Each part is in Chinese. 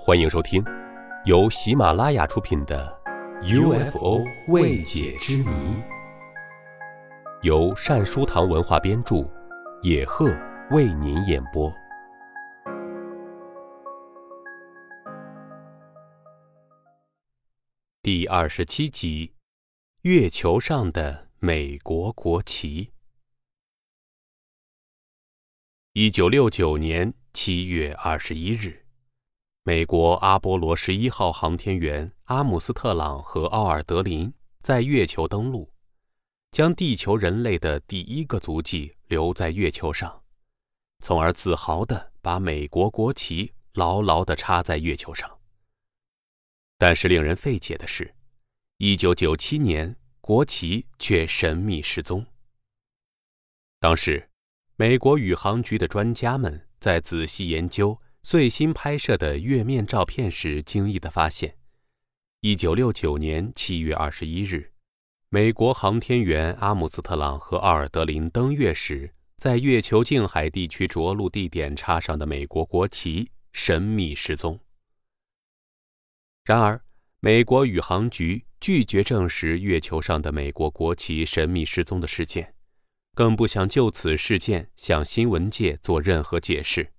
欢迎收听由喜马拉雅出品的《UFO 未解之谜》，由善书堂文化编著，野鹤为您演播。第二十七集：月球上的美国国旗。一九六九年七月二十一日。美国阿波罗十一号航天员阿姆斯特朗和奥尔德林在月球登陆，将地球人类的第一个足迹留在月球上，从而自豪地把美国国旗牢牢地插在月球上。但是令人费解的是，一九九七年国旗却神秘失踪。当时，美国宇航局的专家们在仔细研究。最新拍摄的月面照片时，惊异地发现，一九六九年七月二十一日，美国航天员阿姆斯特朗和奥尔德林登月时，在月球近海地区着陆地点插上的美国国旗神秘失踪。然而，美国宇航局拒绝证实月球上的美国国旗神秘失踪的事件，更不想就此事件向新闻界做任何解释。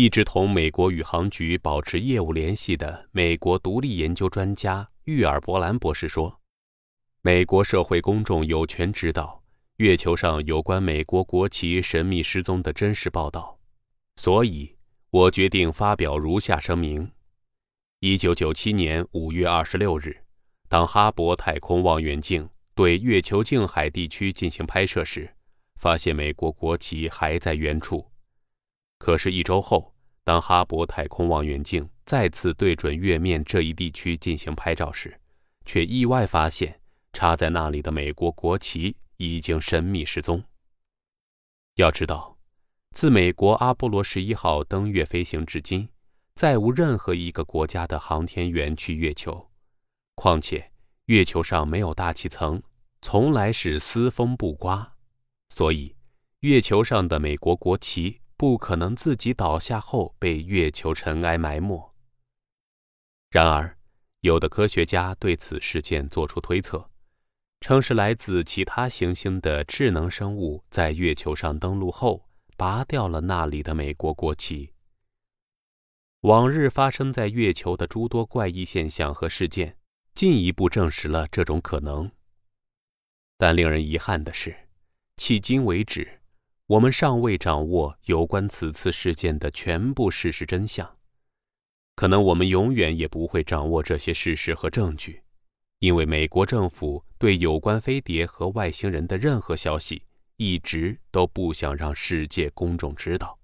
一直同美国宇航局保持业务联系的美国独立研究专家玉尔伯兰博士说：“美国社会公众有权知道月球上有关美国国旗神秘失踪的真实报道，所以我决定发表如下声明：一九九七年五月二十六日，当哈勃太空望远镜对月球近海地区进行拍摄时，发现美国国旗还在原处。”可是，一周后，当哈勃太空望远镜再次对准月面这一地区进行拍照时，却意外发现插在那里的美国国旗已经神秘失踪。要知道，自美国阿波罗十一号登月飞行至今，再无任何一个国家的航天员去月球。况且，月球上没有大气层，从来是丝风不刮，所以，月球上的美国国旗。不可能自己倒下后被月球尘埃埋没。然而，有的科学家对此事件作出推测，称是来自其他行星的智能生物在月球上登陆后拔掉了那里的美国国旗。往日发生在月球的诸多怪异现象和事件，进一步证实了这种可能。但令人遗憾的是，迄今为止。我们尚未掌握有关此次事件的全部事实真相，可能我们永远也不会掌握这些事实和证据，因为美国政府对有关飞碟和外星人的任何消息一直都不想让世界公众知道，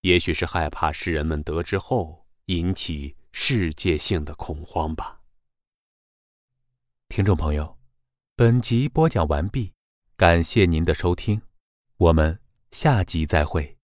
也许是害怕世人们得知后引起世界性的恐慌吧。听众朋友，本集播讲完毕，感谢您的收听。我们下集再会。